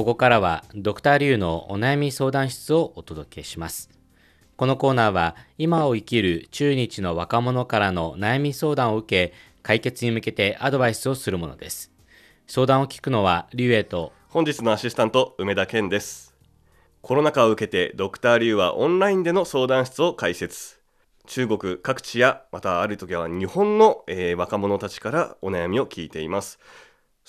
ここからはドクターリュウのお悩み相談室をお届けします。このコーナーは今を生きる中日の若者からの悩み相談を受け解決に向けてアドバイスをするものです。相談を聞くのはリュウエと。本日のアシスタント梅田健です。コロナ禍を受けてドクターリュウはオンラインでの相談室を開設。中国各地やまたある時は日本の、えー若者たちからお悩みを聞いています。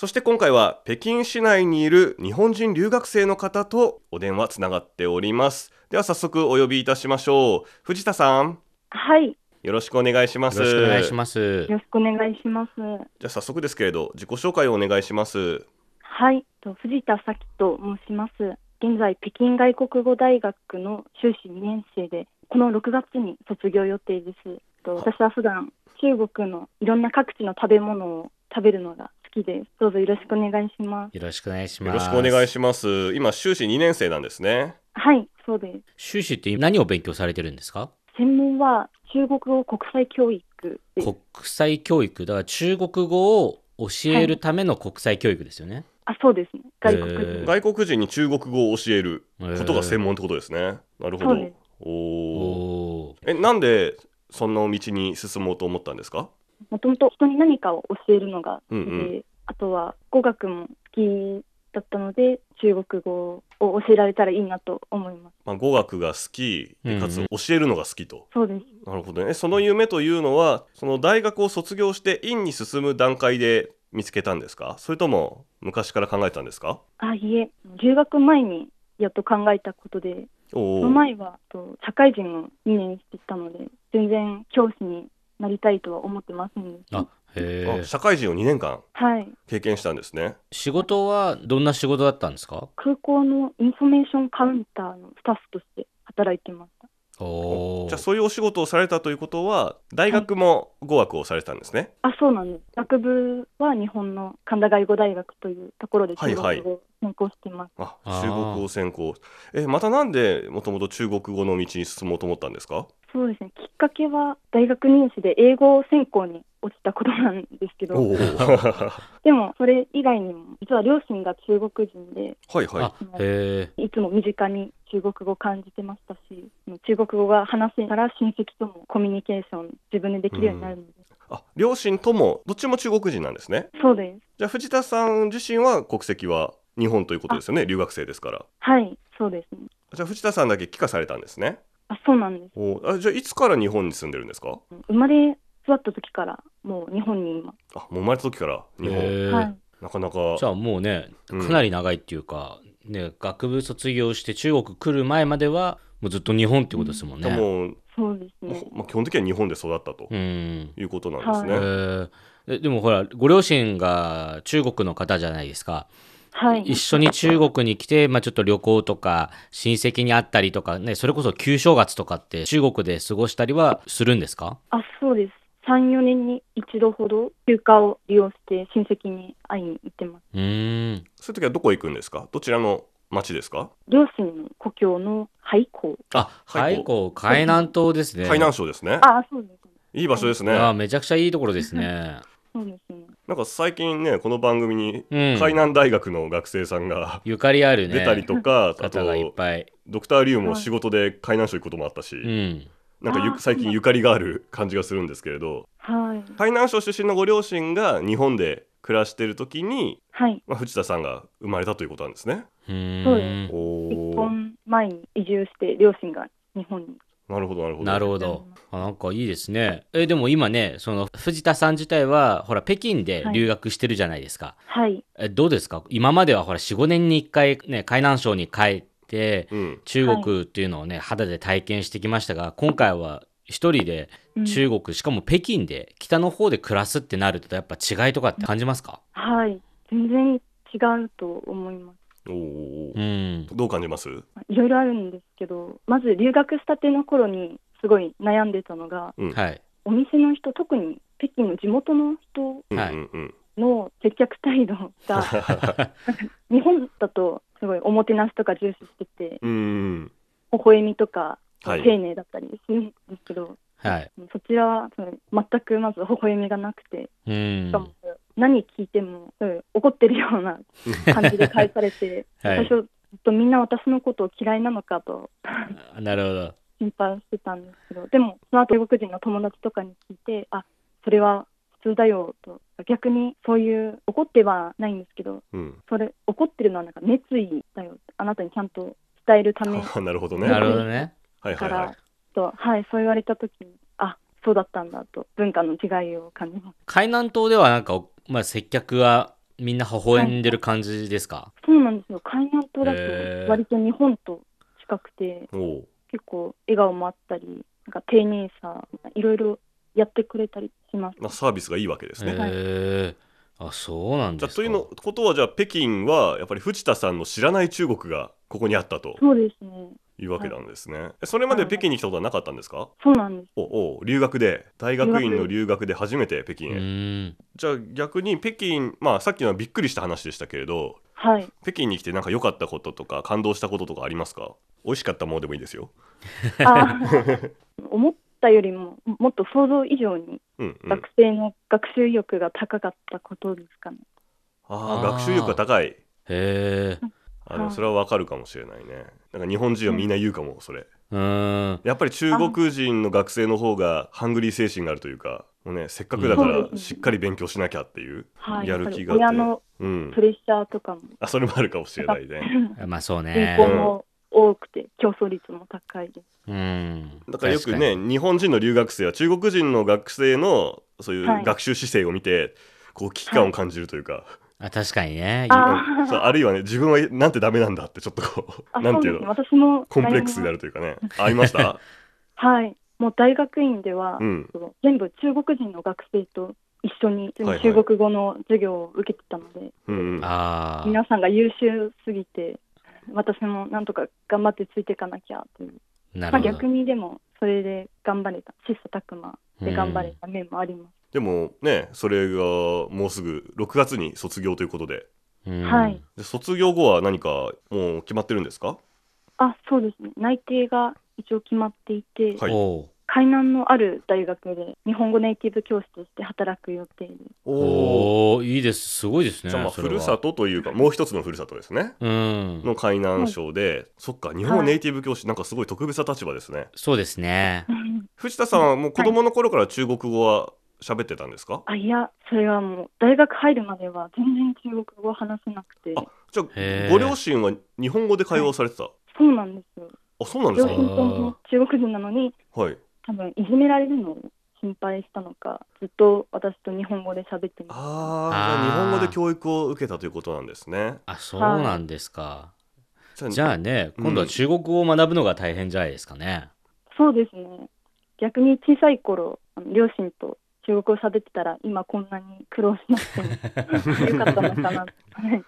そして今回は北京市内にいる日本人留学生の方とお電話つながっております。では早速お呼びいたしましょう。藤田さん。はい、よろしくお願いします。よろしくお願いします。よろしくお願いします。じゃあ早速ですけれど自己紹介をお願いします。はい、と藤田咲と申します。現在、北京外国語大学の修士2年生で、この6月に卒業予定です。と私は普段中国のいろんな各地の食べ物を食べるのが好きです。どうぞよろしくお願いします。よろしくお願いしよますろしくお願いします今修士2年生なんですねはい、そうです。修士って何を勉強されてるんですか？専門は中国語国際教育。国際教育だから中国語を教えるための国際教育ですよね、あ、そうですね。外国人。外国人に中国語を教えることが専門ってことですね。なるほどそうです。おお。え、なんでそんな道に進もうと思ったんですか？もともと人に何かを教えるのが好きで、うんうんあとは語学も好きだったので中国語を教えられたらいいなと思いますまあ語学が好きでかつうん教えるのが好きと。そうですなるほどね。えその夢というのはその大学を卒業して院に進む段階で見つけたんですか？それとも昔から考えたんですか？あいえ留学前にやっと考えたことでおそのお。前はと社会人を2年してたので全然教師になりたいとは思ってませんでした。あへえ。あ社会人を2年間はい。経験したんですね。仕事はどんな仕事だったんですか？空港のインフォメーションカウンターのスタッフとして働いてました。おおじゃあそういうお仕事をされたということは大学も語学をされたんですね？あそうなんです。学部は日本の神田外語大学というところではいはい。中国語を専攻してます、ああー中国語専攻。えまたなんでもともと中国語の道に進もうと思ったんですか？そうですね。きっかけは大学入試で英語専攻に落ちたことなんですけど でもそれ以外にも実は両親が中国人でいはい。あへえいつも身近に中国語を感じてましたし中国語が話せたら親戚ともコミュニケーション自分でできるようになるので、あ両親ともどっちも中国人なんですね。そうです。じゃあ藤田さん自身は国籍は日本ということですよね。留学生ですから。はいそうですね。じゃあ藤田さんだけ帰化されたんですねあそうなんです。おあじゃあいつから日本に住んでるんですか？生まれ育った時からもう日本に今、あもう生まれた時から？日本。へえはい。なかなか。じゃあもうねうん。かなり長いっていうか、ね学部卒業して中国来る前まではもうずっと日本ってことですもんね、もう、そうですね。まあ、基本的には日本で育ったとうん。いうことなんですね、へー。えでもほらご両親が中国の方じゃないですかはい。一緒に中国に来て、まあ、ちょっと旅行とか親戚に会ったりとかねそれこそ旧正月とかって中国で過ごしたりはするんですか？あそうです。34年に一度ほど休暇を利用して親戚に会いに行ってます。うーん。そういう時はどこ行くんですか？どちらの町ですか？両親の故郷の廃校。あ海海口海南島ですね。海南省ですね。あそうです。いい場所ですね。あめちゃくちゃいいところですね。そうです。ねなんか最近ねこの番組にうん。海南大学の学生さんがゆかりあるね。出たりとか、あ方がいっとぱい。ドクターリュウも仕事で海南省行くこともあったし、うん。なんか最近ゆかりがある感じがするんですけれどはい。海南省出身のご両親が日本で暮らしてる時に、はい。まあ、藤田さんが生まれたということなんですね。そうでん結おー婚前に移住して両親が日本になるほどなるほど。なるほど。あなんかいいですね。えでも今ねその藤田さん自体はほら北京で留学してるじゃないですか、はい。えどうですか？今まではほら45年に1回ね海南省に帰ってうん、中国っていうのをね、肌で体験してきましたが今回は一人でうん。中国、しかも北京で北の方で暮らすってなるとやっぱ違いとかって感じますか？はい。全然違うと思いますおー。うん。どう感じます？いろいろあるんですけどまず留学したての頃にすごい悩んでたのがうん。はい。お店の人特に北京の地元の人の接客態度が 日本だとすごいおもてなしとか重視しててうんうん。微笑みとかはい。丁寧だったりするんですけど、はい。そちらはその全くまず微笑みがなくてうん。しかも何聞いても、うん怒ってるような 感じで返されて、はい最初、とみんな私のことを嫌いなのかとあなるほど。心配してたんですけど、でも、その後中国人の友達とかに聞いて、あそれは普通だよと、逆にそういう怒ってはないんですけど、うん、それ、怒ってるのはなんか熱意だよ、あなたにちゃんと伝えるためあなるほどね。なはいるほどね。から、はいはい。とはい、そう言われたときに、あそうだったんだと、文化の違いを感じます。海南島ではなんか、まあ、接客はみんな微笑んでる感じですか、そうなんですよ、海南島だと割と日本と近くて、おう結構笑顔もあったり、なんか丁寧さ、いろいろやってくれたりします。まあ、サービスがいいわけですね。へえ。あ、そうなんですか。じゃあというのことはじゃあ北京はやっぱり藤田さんの知らない中国がここにあったとそうですね、いうわけなんですね。それまで北京に来たことはなかったんですか？そうなんです。おお留学で大学院の留学で初めて北京うへ。じゃあ逆に北京まあさっきのはびっくりした話でしたけれどはい。北京に来てなんか良かったこととか感動したこととかありますか？美味しかったものでもいいですよ。あ 思ったよりも、もっと想像以上にうんうん、学生の学習意欲が高かったことですかね。ああーあ学習力が高い。へえ。あでもはいそれはわかるかもしれないね。なんか日本人はみんな言うかもそれ。うーん。やっぱり中国人の学生の方がハングリー精神があるというか、もうね、せっかくだからしっかり勉強しなきゃっていうはい。やる気があって、親のうんプ、レッシャーとかも、あそれもあるかもしれないね。まあそう人ね。口も多くて、競争率も高いです。うん。だからよく確ね、日本人の留学生は中国人の学生のそういうはい学習姿勢を見て、こう危機感を感じるというか、あ確かにね。あうん そうあるいはね、自分はなんてダメなんだってちょっとこう、あなんていうの、そうですね、私もコンプレックスになるというかね、ありました？はい、もう大学院では、うん。全部中国人の学生と一緒にはいはい。中国語の授業を受けてたので、うんうん。ああ。皆さんが優秀すぎて、私もなんとか頑張ってついていかなきゃという、まあ、なるほど。逆にでもそれで頑張れた、切磋琢磨で頑張れた面もあります。でもね、それがもうすぐ6月に卒業ということで、うん。はい。で卒業後は何かもう決まってるんですか？あそうですね、内定が一応決まっていて、はい。海南のある大学で日本語ネイティブ教師として働く予定です。おおいいです。すごいですね。じゃあふるさとというかもう一つのふるさとですね。うん。の海南省で、そっか日本語ネイティブ教師なんかすごい特別な立場ですね。そうですね。藤田さんはもう子供の頃から中国語は喋ってたんですか、あいや、それはもう大学入るまでは全然中国語を話せなくて、あじゃあご両親は日本語で会話をされてた、そうなんですよ。あそうなんですか？両親とも中国人なのに、はい多分いじめられるのを心配したのか、ずっと私と日本語で喋ってました。ああ日本語で教育を受けたということなんですねあ、そうなんですか。じゃあじゃあね、うん今度は中国語を学ぶのが大変じゃないですかね。そうですね。逆に小さい頃、両親と中国語を喋ってたら、今こんなに苦労しなくても よかったのかなとはい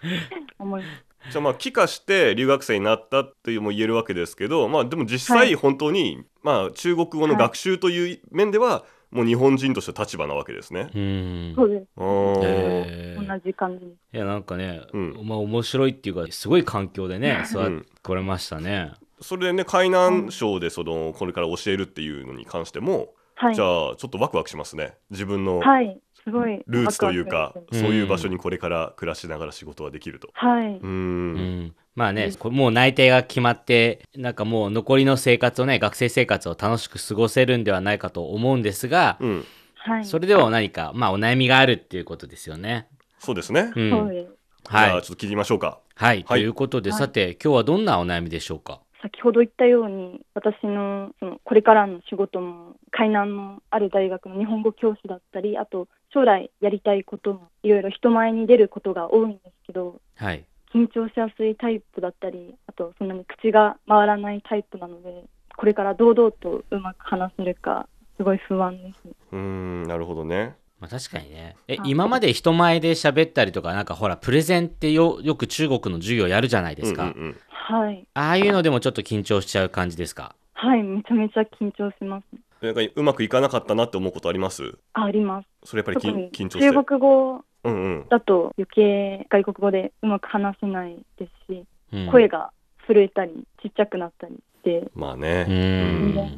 思います。じゃあまあ帰化して留学生になったっていうも言えるわけですけどまあでも実際はい本当に、まあ中国語の学習という面では、もう日本人として立場なわけですね。うん。そうです。同じ感じ。いや、なんかね、うんまあ面白いっていうか、すごい環境でね、育うんってこれましたね。それでね海南省でそのこれから教えるっていうのに関しても、はいじ。ゃあちょっとワクワクしますね自分のはい。すごい。ルーツというか、ワクワクしますそういう場所にこれから暮らしながら仕事はできると。はい。うんん。まあね、これもう内定が決まって、なんかもう残りの生活をね、学生生活を楽しく過ごせるんではないかと思うんですが、うん、はい。それでは何か、まあお悩みがあるっていうことですよね。そうですね。うん。そうです。じゃあはい。ちょっと聞いてみましょうか。はい。はいということで、はいさて、今日はどんなお悩みでしょうか？先ほど言ったように、私のそのこれからの仕事も、海南のある大学の日本語教師だったり、あと将来やりたいことも、いろいろ人前に出ることが多いんですけど、はい。緊張しやすいタイプだったり、あとそんなに口が回らないタイプなので、これから堂々とうまく話せるか、すごい不安です。うーんなるほどね。まあ確かにね。え、はい今まで人前で喋ったりとか、なんかほら、プレゼンってよ、よく中国の授業やるじゃないですか。うんうんうんはい。ああいうのでもちょっと緊張しちゃう感じですか？はい、めちゃめちゃ緊張します。なんかうまくいかなかったなって思うことあります？ああります。それやっぱり緊緊張して。中国語うんうん。だと余計外国語でうまく話せないですし、うん声が震えたりちっちゃくなったりして、まあね。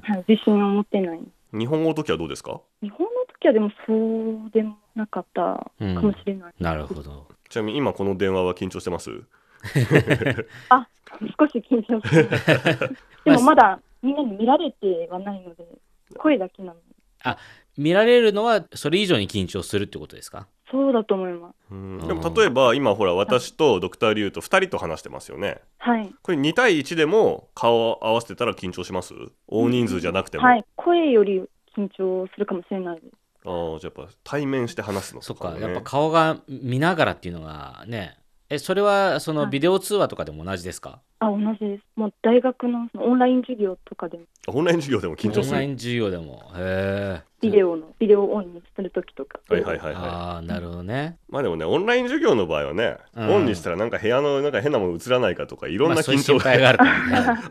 はい自信を持てない。日本語の時はどうですか？日本の時はでもそうでもなかったかもしれない。なるほど。ちなみに今この電話は緊張してます？あ、少し緊張してます。でもまだみんなに見られてはないので、声だけなので。見られるのはそれ以上に緊張するってことですか？そうだと思います。うんでも例えば今ほら私とドクターリュウと2人と話してますよねはい。これ2対1でも顔を合わせてたら緊張します？大人数じゃなくても、はい。声より緊張するかもしれないです。ああじゃあやっぱ対面して話すのそっか、とかねやっぱ顔が見ながらっていうのがね。えそれはそのはい。ビデオ通話とかでも同じですか、あ、同じです。もう大学のそのオンライン授業とかでも、オンライン授業でも緊張する。オンライン授業でも。へえビデオの、ビデオオンにするときとか。はいはいはいはい。ああなるほどね。まあでもねオンライン授業の場合はね、うん。オンにしたらなんか部屋のなんか変なもの映らないかとかいろんまあそういうな緊張心配があるからね、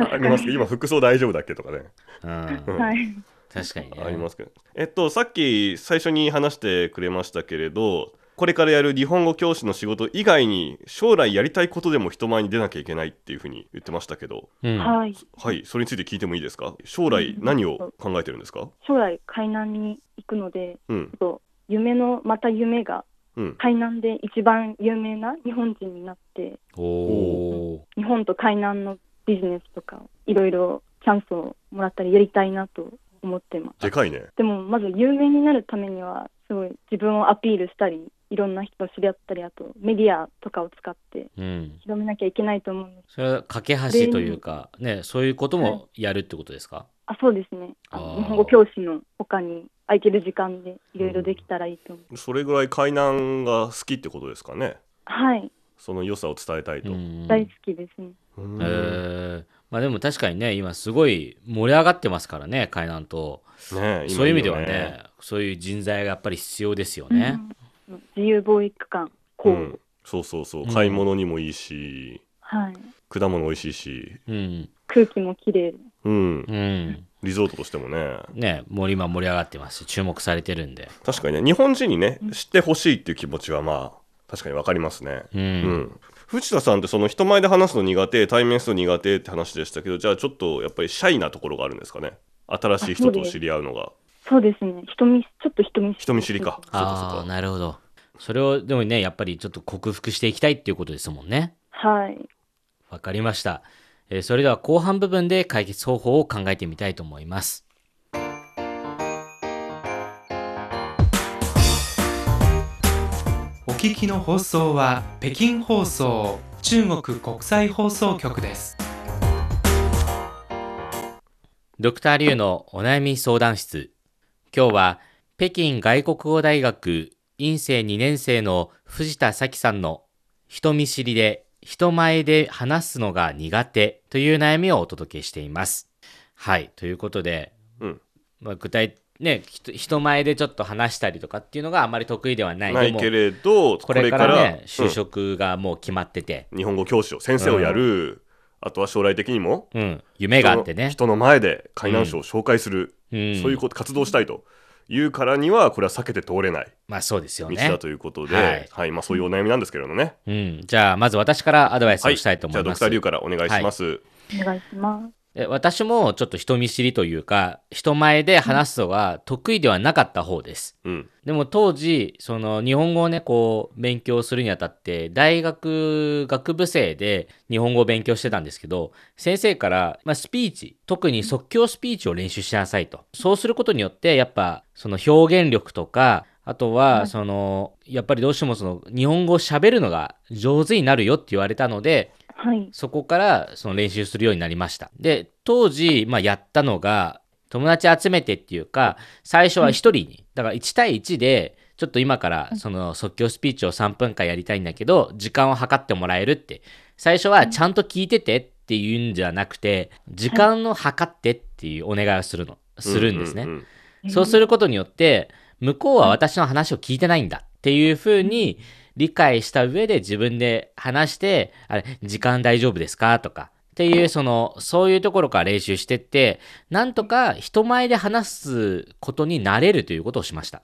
ありますけど今服装大丈夫だっけとかね、うん、うん。はい。確かにね。ありますけど。えっとさっき最初に話してくれましたけれどこれからやる日本語教師の仕事以外に将来やりたいことでも人前に出なきゃいけないっていうふうに言ってましたけど。うん。はい。はい。それについて聞いてもいいですか？将来何を考えてるんですか？将来海南に行くので、うん。ちょっと夢の、また夢がうん。海南で一番有名な日本人になって、おお日本と海南のビジネスとか、いろいろチャンスをもらったりやりたいなと思ってます。でかいねでも、まず有名になるためには、すごい自分をアピールしたり、いろんな人と知り合ったり、あとメディアとかを使ってうん広めなきゃいけないと思うんです。それは架け橋というかねそういうこともやるってことですか、あ、そうですね。あの日本語教師の他に空いてる時間でいろいろできたらいいと思う。それぐらい海南が好きってことですかね？はい。その良さを伝えたいと、うん大好きですね。うんへえまあでも確かにね今すごい盛り上がってますからね海南と。ね今そういう意味ではよねそういう人材がやっぱり必要ですよね、うん。自由貿易館、こう、うん、そうそうそう。うん。買い物にもいいし、はい。果物美味しいし、うん。空気もきれいで。うん。う、ん。リゾートとしてもね。ねもう今盛り上がってますし注目されてるんで。確かにね日本人にね知ってほしいっていう気持ちはまあ確かにわかりますね。うん、うん、藤田さんってその人前で話すの苦手対面するの苦手って話でしたけどじゃあちょっとやっぱりシャイなところがあるんですかね。新しい人と知り合うのが。そうですね。人見、ちょっと人見知り。人見知りか。そうかそうああか。なるほど。それをでもねやっぱりちょっと克服していきたいっていうことですもんね。はい。わかりました、えーそれでは後半部分で解決方法を考えてみたいと思います聞きの放送は北京放送中国国際放送局です。ドクターリュウのお悩み相談室今日は北京外国語大学院生2年生の藤田咲さんの人見知りで人前で話すのが苦手という悩みをお届けしています。はい、ということで、うんまあ、具体ね人人前でちょっと話したりとかっていうのがあまり得意ではない。ないけれどこれからねうん。就職がもう決まってて、日本語教師を先生をやる、あとは将来的にもうん、夢があってね、人の前で海南省を紹介する、うん、そういうこと活動したいというからにはこれは避けて通れない。まあそうですよね。道だ。ということで、はい。はい。まあ、そういうお悩みなんですけれどね、うん、じゃあまず私からアドバイスはい、をしたいと思います。じゃあドクターリュウからお願いします、お願いします。え私もちょっと人見知りというか人前で話すのが得意ではなかった方です。うん。でも当時その日本語をねこう勉強するにあたって大学学部生で日本語を勉強してたんですけど先生から、まあ、スピーチ特に即興スピーチを練習しなさいと。そうすることによってやっぱその表現力とかあとはそのやっぱりどうしてもその日本語を喋るのが上手になるよって言われたのではい。そこからその練習するようになりました。で、当時、まあ、やったのが、友達集めてっていうか、最初は1人に、だから1対1で、ちょっと今からその即興スピーチを3分間やりたいんだけど、時間を計ってもらえるって。最初はちゃんと聞いててっていうんじゃなくて、時間を計ってっていうお願いをするの、するんですね。ううんそうすることによって、向こうは私の話を聞いてないんだっていうふうに理解した上で自分で話して、あれ、時間大丈夫ですか？とか。っていう、その、そういうところから練習してって、なんとか人前で話すことになれるということをしました。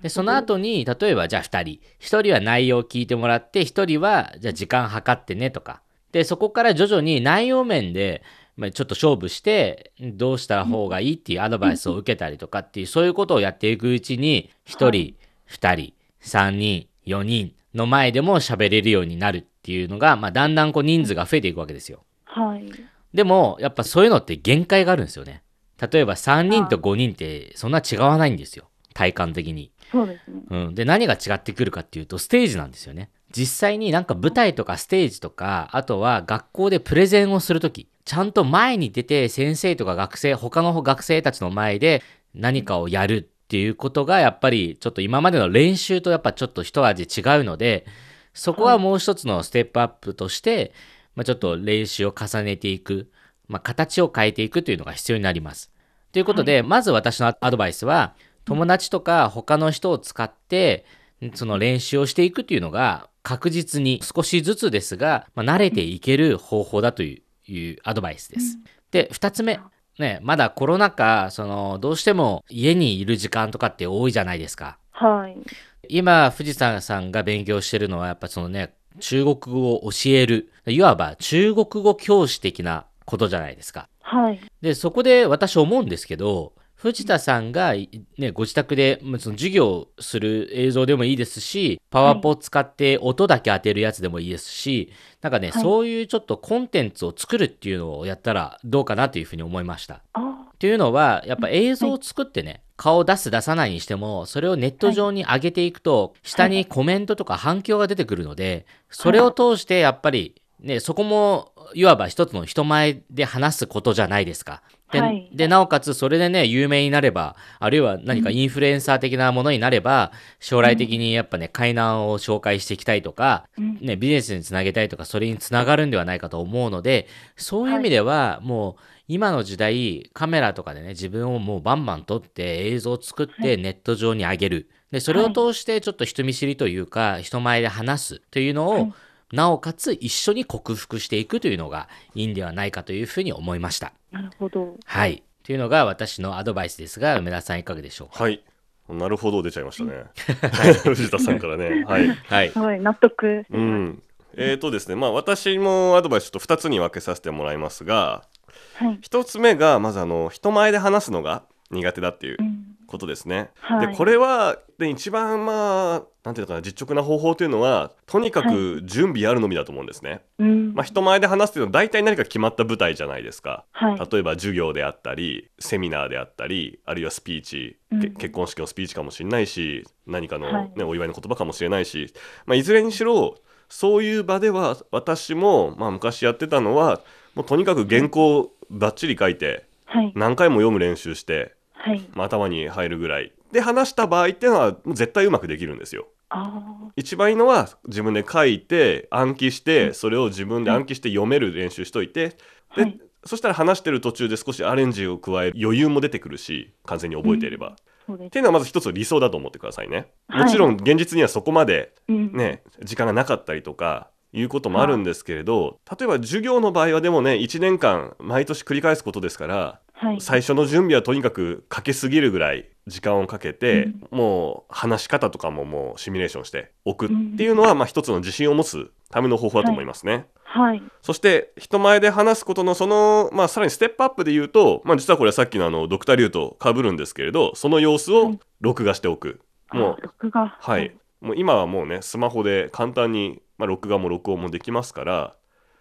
で、その後に、例えばじゃあ2人。1人は内容を聞いてもらって、1人はじゃあ時間計ってねとか。で、そこから徐々に内容面で、まあ、ちょっと勝負してどうした方がいいっていうアドバイスを受けたりとかっていうそういうことをやっていくうちに1人、2人3人4人の前でも喋れるようになるっていうのが、まあ、だんだんこう人数が増えていくわけですよ。はい。でもやっぱそういうのって限界があるんですよね。例えば3人と5人ってそんな違わないんですよ体感的に。そうですね。うん、で何が違ってくるかっていうとステージなんですよね。実際になんか舞台とかステージとかあとは学校でプレゼンをする時ちゃんと前に出て先生とか学生他の学生たちの前で何かをやるっていうことがやっぱりちょっと今までの練習とやっぱちょっと一味違うのでそこはもう一つのステップアップとして、まあ、ちょっと練習を重ねていく、まあ、形を変えていくというのが必要になります。ということで、まず私のアドバイスは友達とか他の人を使ってその練習をしていくっていうのが確実に少しずつですが、まあ、慣れていける方法だといういうアドバイスです。で2つ目ねまだコロナ禍そのどうしても家にいる時間とかって多いじゃないですか。はい。今藤田さんが勉強してるのはやっぱそのね中国語を教えるいわば中国語教師的なことじゃないですか。はい。でそこで私思うんですけど藤田さんが、ね、ご自宅でまあその授業する映像でもいいですしパワポを使って音だけ当てるやつでもいいですし、なんかね、はいそういうちょっとコンテンツを作るっていうのをやったらどうかなというふうに思いました。あっていうのはやっぱ映像を作ってね、顔を出す出さないにしてもそれをネット上に上げていくと、下にコメントとか反響が出てくるのでそれを通してやっぱりねそこもいわば一つの人前で話すことじゃないですか。で,、はい。でなおかつそれでね有名になればあるいは何かインフルエンサー的なものになれば、将来的にやっぱね海南を紹介していきたいとか、うん。ね、ビジネスにつなげたいとかそれにつながるんではないかと思うのでそういう意味ではもう今の時代カメラとかでね自分をもうバンバン撮って映像を作ってネット上に上げる。でそれを通してちょっと人見知りというか人前で話すというのを、はいなおかつ一緒に克服していくというのがいいんではないかというふうに思いました。なるほど。はい。というのが私のアドバイスですが梅田さんいかがでしょう？かはい。なるほど出ちゃいましたね。藤田さんからね。はい。はい。すごい。納得。しう。ん。えーとですね。まあ私もアドバイスちょっと2つに分けさせてもらいますがはい。1つ目がまずあの人前で話すのが苦手だっていううん。ことですね。はいでこれはで一番まあなんていうのかな実直な方法というのはとにかく準備あるのみだと思うんですね。うん。まあ、人前で話すというのは大体何か決まった舞台じゃないですか。はい。例えば授業であったりセミナーであったりあるいはスピーチ、うんけ結婚式のスピーチかもしれないし何かの、はいねお祝いの言葉かもしれないし、まあ、いずれにしろそういう場では私も、まあ、昔やってたのはもうとにかく原稿をバッチリ書いてはい。何回も読む練習して、はい。まあ、頭に入るぐらいで話した場合っていうのは絶対うまくできるんですよ。あ一番いいのは自分で書いて暗記してそれを自分で暗記して読める練習しといてはい。そしたら話してる途中で少しアレンジを加える余裕も出てくるし完全に覚えていれば、うです。ていうのはまず一つ理想だと思ってくださいね。はいもちろん現実にはそこまでうん。ね時間がなかったりとかいうこともあるんですけれど例えば授業の場合はでもね1年間毎年繰り返すことですからはい。最初の準備はとにかくかけすぎるぐらい時間をかけて、もう話し方とかももうシミュレーションしておくっていうのは、まあ一つの自信を持つための方法だと思いますね。はい。そして人前で話すことのその、まあ、さらにステップアップで言うと、まあ、実はこれはさっきのあのドクターリュウと被るんですけれどその様子を録画しておく、もうあ録画。はい、。もう今はもうねスマホで簡単に、まあ、録画も録音もできますから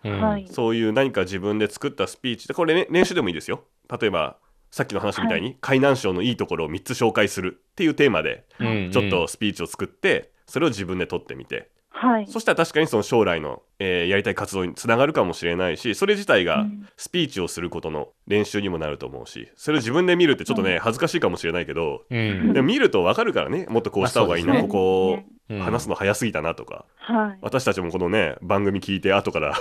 うんはい。そういう何か自分で作ったスピーチでこれ、ね、練習でもいいですよ例えばさっきの話みたいに、海南省のいいところを3つ紹介するっていうテーマでうんちょっとスピーチを作ってそれを自分で撮ってみて。はい。そしたら確かにその将来の、えーやりたい活動につながるかもしれないしそれ自体がうん。スピーチをすることの練習にもなると思うしそれを自分で見るってちょっとね恥ずかしいかもしれないけどうん。でも見ると分かるからねもっとこうした方がいいな、ね。こうん。話すの早すぎたなとか。はい。私たちもこのね番組聞いて後から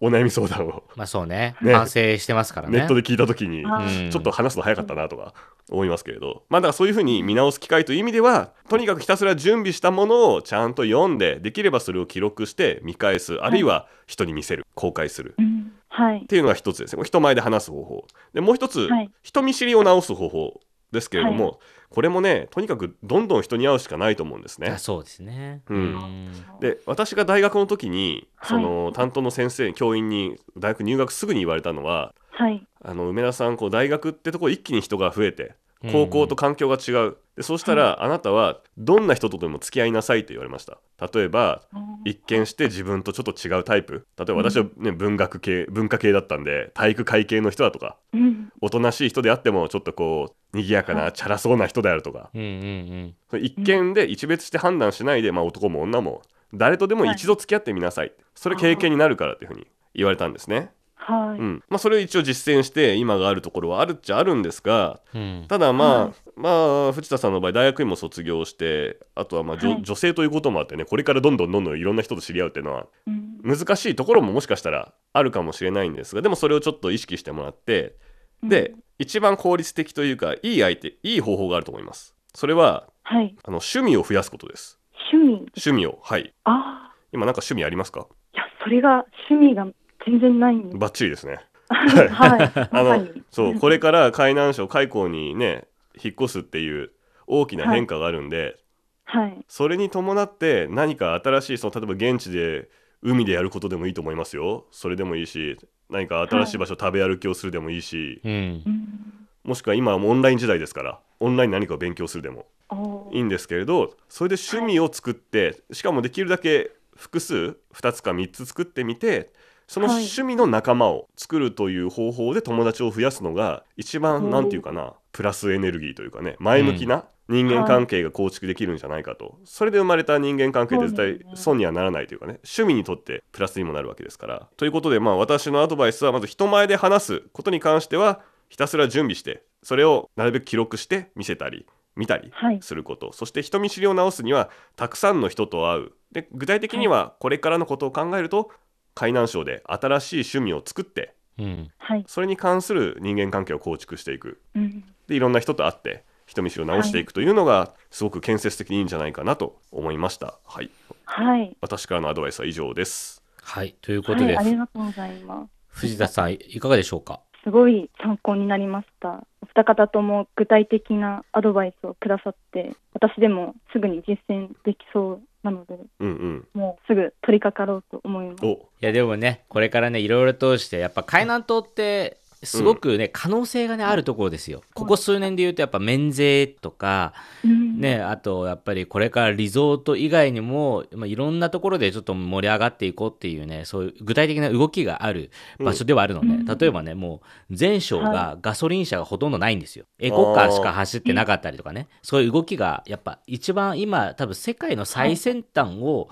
お悩み相談を。まあそうね。ね。反省してますからね。ネットで聞いた時にちょっと話すの早かったなとか思いますけれど。まあだからそういうふうに見直す機会という意味ではとにかくひたすら準備したものをちゃんと読んでできればそれを記録して見返すあるいは人に見せる公開する。うん。はい。っ。ていうのが一つですね。人前で話す方法。でもう一つ、はい。人見知りを直す方法ですけれども、これもねとにかくどんどん人に会うしかないと思うんですねあ。そうですねうんで私が大学の時にはいその担当の先生教員に大学入学すぐに言われたのははい。あの梅田さんこう大学ってとこ一気に人が増えて高校と環境が違う、でそうしたら、あなたはどんな人とでも付き合いなさいと言われました。例えば一見して自分とちょっと違うタイプ。例えば私は、ね、文学系文化系だったんで体育会系の人だとかうん。おとなしい人であってもちょっとこう賑やかなチャラそうな人であるとか。一見で一別して判断しないで、まあ、男も女も誰とでも一度付き合ってみなさい、それ経験になるからっていうふうに言われたんですね。はい。うんまあ、それを一応実践して今があるところはあるっちゃあるんですがうんうんただまあ、はいまあ藤田さんの場合大学院も卒業してあとはまあ、女はい女性ということもあってねこれからどんどんどんどんいろんな人と知り合うっていうのはうん。難しいところももしかしたらあるかもしれないんですがでもそれをちょっと意識してもらってで、一番効率的というかいい相手いい方法があると思います。それははい。あの趣味を増やすことです。趣味。趣味をはいああ。今なんか趣味ありますか？いや、それが趣味が全然ないんです。バッチリですね。はい。あの そうこれから海南省開港にね引っ越すっていう大きな変化があるんで、はい。それに伴って何か新しいその例えば現地で海でやることでもいいと思いますよそれでもいいし何か新しい場所食べ歩きをするでもいいし、うんうん。もしくは今はもうオンライン時代ですからオンライン何かを勉強するでもいいんですけれどそれで趣味を作ってしかもできるだけ複数2つか3つ作ってみてそのはい。趣味の仲間を作るという方法で友達を増やすのが一番なんていうかなプラスエネルギーというかね前向きな人間関係が構築できるんじゃないかと。それで生まれた人間関係って絶対損にはならないというかね趣味にとってプラスにもなるわけですから。ということでまあ私のアドバイスはまず人前で話すことに関してはひたすら準備してそれをなるべく記録して見せたり見たりはい。すること、そして人見知りを直すにはたくさんの人と会う。で具体的にはこれからのことを考えると海南省で新しい趣味を作ってうんはい。それに関する人間関係を構築していくうん。でいろんな人と会って人見知りを直していくというのがすごく建設的にいいんじゃないかなと思いましたはいはい。私からのアドバイスは以上ですはいということはい。で、ありがとうございます。藤田さんいかがでしょうか？すごい参考になりました。お二方とも具体的なアドバイスをくださって、私でもすぐに実践できそうなので、うんうんもうすぐ取り掛かろうと思います。おいやでもねこれからねいろいろ通してやっぱ海南島ってすごくね、可能性がねあるところですよ。ここ数年で言うとやっぱ免税とかうん、ねあとやっぱりこれからリゾート以外にも、まあ、いろんなところでちょっと盛り上がっていこうっていうねそういう具体的な動きがある場所ではあるので、うん。例えばねもう全省はがガソリン車がほとんどないんですよ。エコカーしか走ってなかったりとかね。そういう動きがやっぱ一番今多分世界の最先端を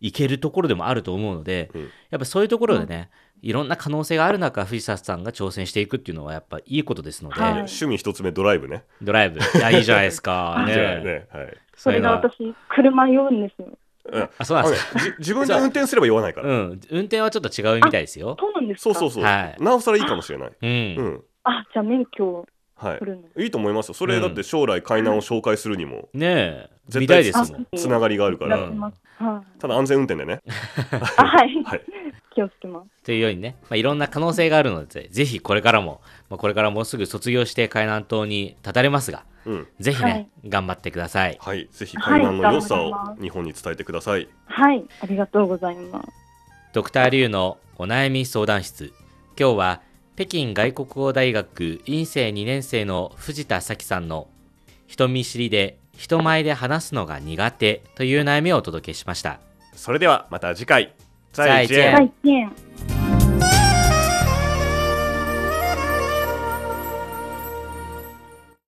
い。けるところでもあると思うので、うん。やっぱそういうところでね、いろんな可能性がある中藤沢さんが挑戦していくっていうのはやっぱいいことですので、はい。趣味一つ目ドライブね。ドライブ。いやいいじゃないですか。ね。ね。はい。それが私、車酔うんですよ。うん。あそうなんですか。じ自分で運転すれば酔わないから、う。ん。運転はちょっと違うみたいですよ。そうなんですか。そうそうそう、はい。なおさらいいかもしれない、うん、うん。あ、じゃあ免許をはい。取るの。いいと思いますよ。それうん。だって将来海南を紹介するにも。ねえ。絶対ですもん。あつながりがあるから。ただ安全運転でね。あ、はい。はい気をつけます。というようにね、まあ、いろんな可能性があるのでぜひこれからも、まあ、これからもうすぐ卒業して海南島に立たれますがうん。ぜひね、はい。頑張ってください。はい。ぜひ海南の良さを日本に伝えてください。はい。ありがとうございます。ドクターリュウのお悩み相談室。今日は北京外国語大学院生2年生の藤田咲さんの人見知りで人前で話すのが苦手という悩みをお届けしました。それではまた次回再见。再见。